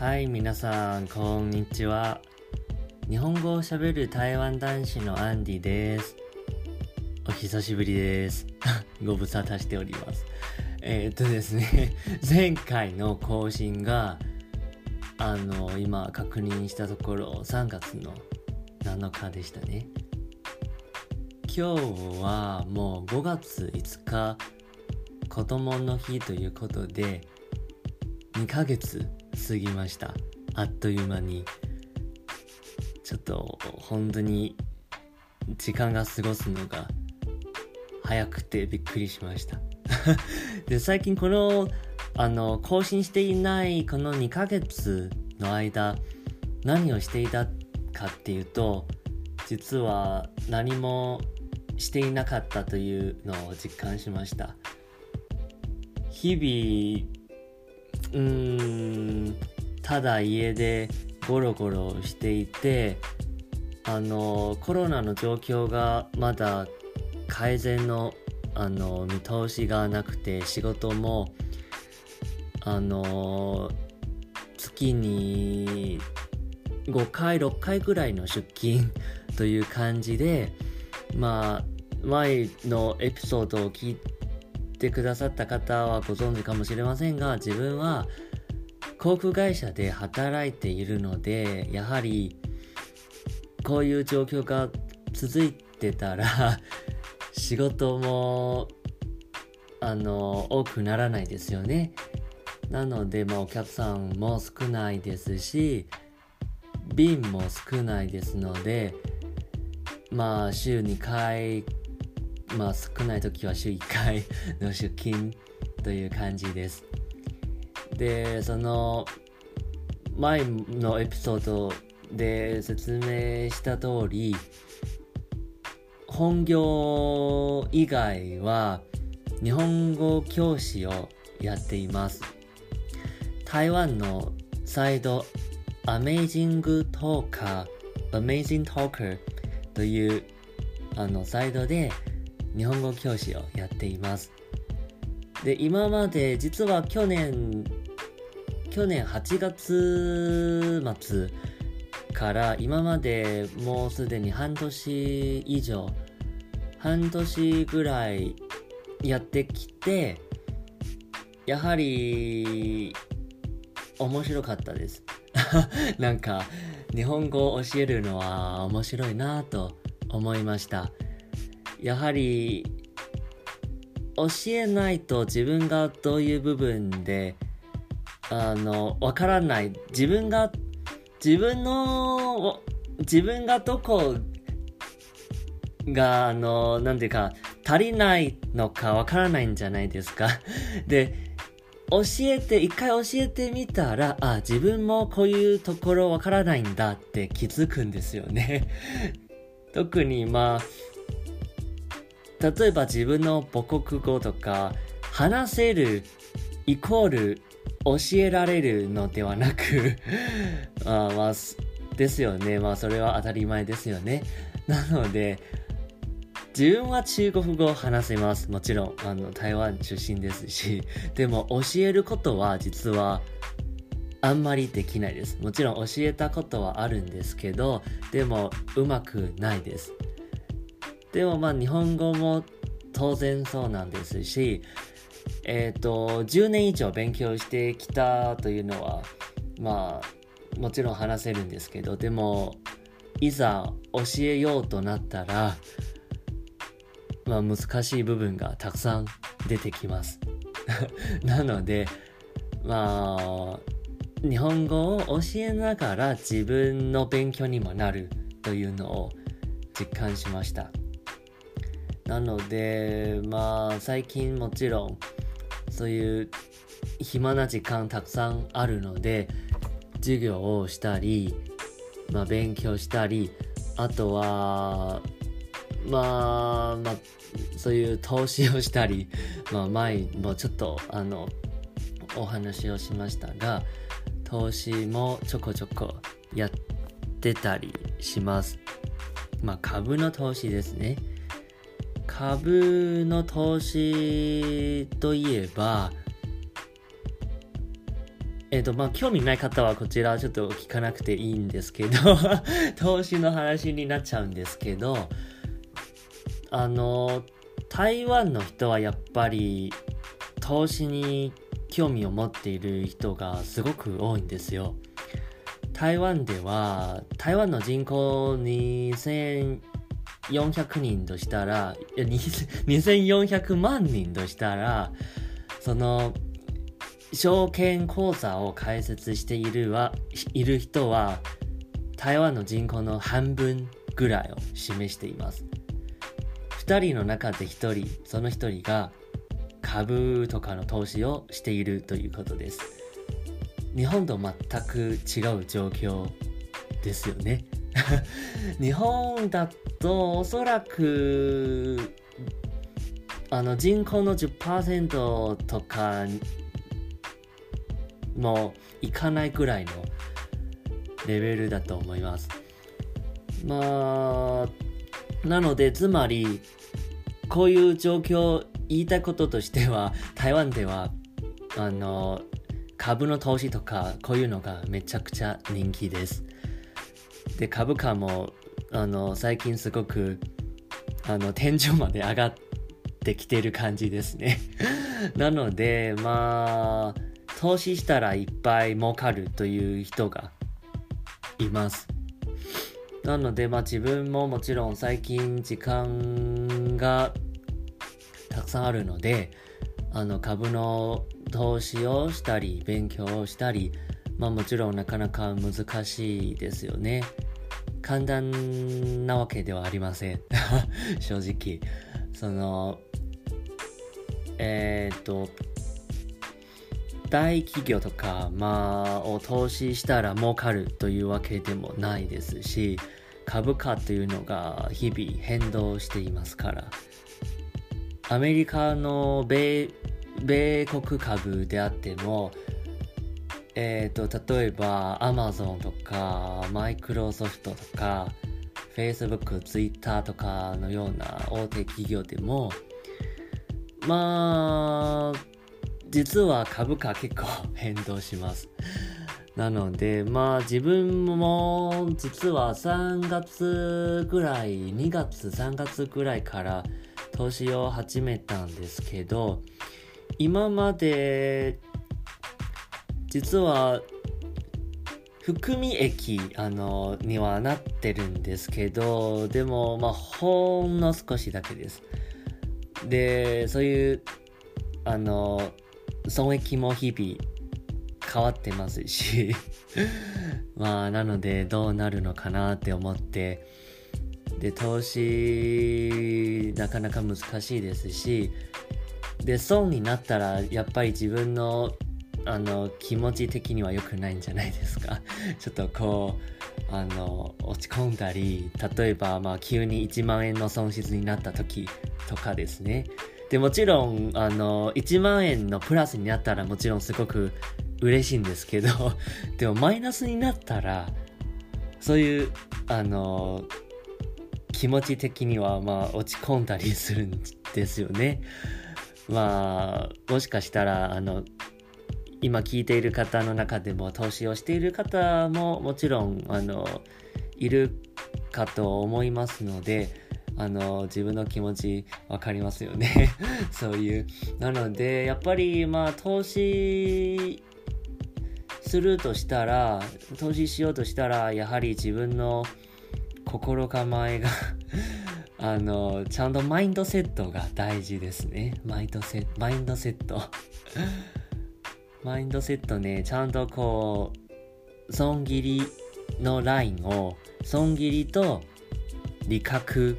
はい、皆さん、こんにちは。日本語を喋る台湾男子のアンディです。お久しぶりです。ご無沙汰しております。えーっとですね、前回の更新が、あの、今確認したところ、3月の7日でしたね。今日はもう5月5日、子供の日ということで、2ヶ月過ぎました。あっという間に。ちょっと本当に時間が過ごすのが早くてびっくりしました。で最近このあの更新していないこの2ヶ月の間何をしていたかっていうと実は何もしていなかったというのを実感しました。日々うーんただ家でゴロゴロしていてあのコロナの状況がまだ改善のあの見通しがなくて仕事もあの月に5回6回ぐらいの出勤 という感じでまあ前のエピソードを聞いててくださった方はご存知かもしれませんが自分は航空会社で働いているのでやはりこういう状況が続いてたら 仕事もあの多くならないですよね。なので、まあ、お客さんも少ないですし便も少ないですのでまあ週2回まあ少ない時は週1回の出勤という感じです。で、その前のエピソードで説明した通り、本業以外は日本語教師をやっています。台湾のサイト Amazing Talker Amazing Talker というあのサイトで日本語教師をやっています。で、今まで実は去年、去年8月末から今までもうすでに半年以上、半年ぐらいやってきて、やはり面白かったです。なんか日本語を教えるのは面白いなと思いました。やはり教えないと自分がどういう部分であのわからない。自分が自分の自分がどこがあのなんていうか足りないのかわからないんじゃないですか。で教えて一回教えてみたらあ自分もこういうところわからないんだって気づくんですよね。特にまあ例えば自分の母国語とか話せるイコール教えられるのではなく あまあですよね。まあそれは当たり前ですよね。なので自分は中国語を話せます。もちろんあの台湾出身ですし。でも教えることは実はあんまりできないです。もちろん教えたことはあるんですけどでもうまくないです。でもまあ日本語も当然そうなんですし、えっ、ー、と、10年以上勉強してきたというのは、まあ、もちろん話せるんですけど、でも、いざ教えようとなったら、まあ難しい部分がたくさん出てきます。なので、まあ、日本語を教えながら自分の勉強にもなるというのを実感しました。なのでまあ最近もちろんそういう暇な時間たくさんあるので授業をしたり、まあ、勉強したりあとはまあまあそういう投資をしたり、まあ、前もちょっとあのお話をしましたが投資もちょこちょこやってたりします。まあ株の投資ですね。株の投資といえばえっ、と、まあ、興味ない方はこちらちょっと聞かなくていいんですけど、投資の話になっちゃうんですけど、あの、台湾の人はやっぱり投資に興味を持っている人がすごく多いんですよ。台湾では、台湾の人口2000 2400人としたら、いや2400万人としたら、その、証券口座を開設しているはいる人は台湾の人口の半分ぐらいを示しています。2人の中で1人その1人が株とかの投資をしているということです。日本と全く違う状況ですよね。日本だとおそらくあの人口の10%とかもいかないくらいのレベルだと思います。まあ、なので、つまり、こういう状況、言いたいこととしては、台湾では、あの、株の投資とか、こういうのがめちゃくちゃ人気です。で、株価も、あの、最近すごく、あの、天井まで上がってきてる感じですね。なので、まあ、投資したらいっぱい儲かるという人がいます。なので、まあ自分ももちろん最近時間がたくさんあるので、あの株の投資をしたり、勉強をしたり、まあもちろんなかなか難しいですよね。簡単なわけではありません。正直。その、えー、っと、大企業とか、まあ、を投資したら儲かるというわけでもないですし、株価というのが日々変動していますから。アメリカの米、米国株であっても、え、ー、と、例えば、アマゾンとか、マイクロソフトとか、Facebook、Twitter とかのような大手企業でも、まあ、実は株価結構変動します。なので、まあ自分も実は3月ぐらい、2月、3月ぐらいから投資を始めたんですけど、今まで実は含み益あのにはなってるんですけど、でもまあほんの少しだけです。で、そういうあの損益も日々変わってますし まあなのでどうなるのかなって思ってで投資なかなか難しいですしで損になったらやっぱり自分のあの気持ち的には良くないんじゃないですか？ちょっとこうあの落ち込んだり例えばまあ急に1万円の損失になった時とかですねで、もちろん、あの、1万円のプラスになったらもちろんすごく嬉しいんですけど、でもマイナスになったら、そういう、あの、気持ち的には、まあ、落ち込んだりするんですよね。まあ、もしかしたら、あの、今聞いている方の中でも投資をしている方ももちろん、あの、いるかと思いますので、あの自分の気持ち分かりますよね。そういう。なのでやっぱりまあ投資するとしたら投資しようとしたらやはり自分の心構えが あのちゃんとマインドセットが大事ですね。マインドセマインドセット。マインドセットねちゃんとこう損切りのラインを損切りと利確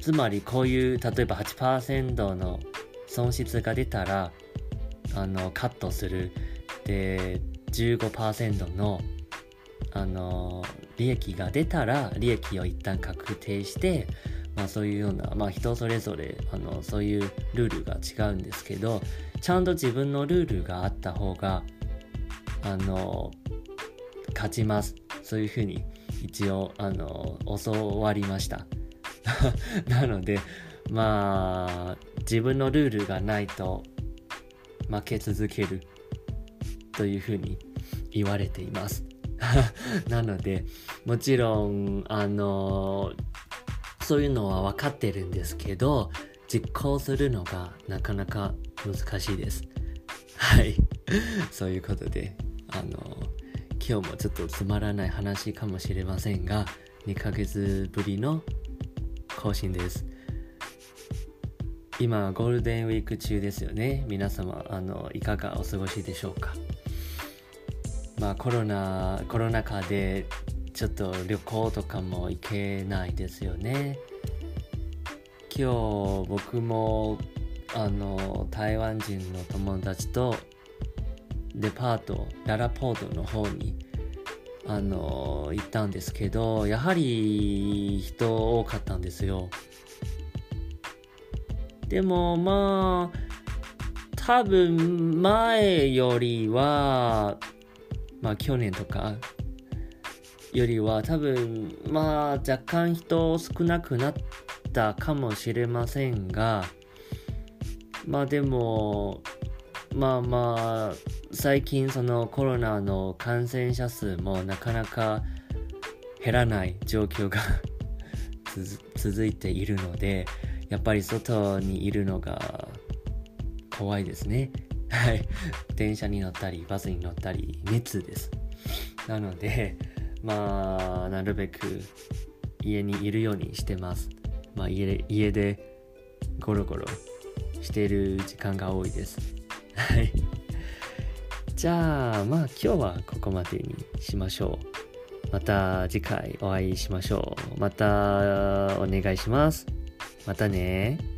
つまりこういう例えば8%の損失が出たらあのカットするで15%のあの利益が出たら利益を一旦確定してまあそういうようなまあ人それぞれあのそういうルールが違うんですけどちゃんと自分のルールがあった方があの勝ちます。そういうふうに一応あの教わりました。なのでまあ自分のルールがないと負け続ける。というふうに言われています。なので、もちろん、あの、そういうのは分かってるんですけど、実行するのがなかなか難しいです。はい。そういうことで、あの、今日もちょっとつまらない話かもしれませんが、2ヶ月ぶりの更新です。今、ゴールデンウィーク中ですよね。皆様、あの、いかがお過ごしでしょうか。まあ、コロナ、コロナ禍で、ちょっと旅行とかも行けないですよね。今日、僕も、あの、台湾人の友達と、デパート、ララポートの方に、あの、行ったんですけど、やはり人多かったんですよ。でもまあ、多分前よりは、まあ去年とかよりは多分まあ若干人少なくなったかもしれませんが、まあでも、まあまあ、最近そのコロナの感染者数もなかなか減らない状況が 続いているので、やっぱり外にいるのが怖いですね。はい。電車に乗ったり、バスに乗ったり、熱です。なので、まあ、なるべく家にいるようにしてます。まあ、家で、家でゴロゴロしている時間が多いです。はい。じゃあ、まあ今日はここまでにしましょう。また次回お会いしましょう。またお願いします。またね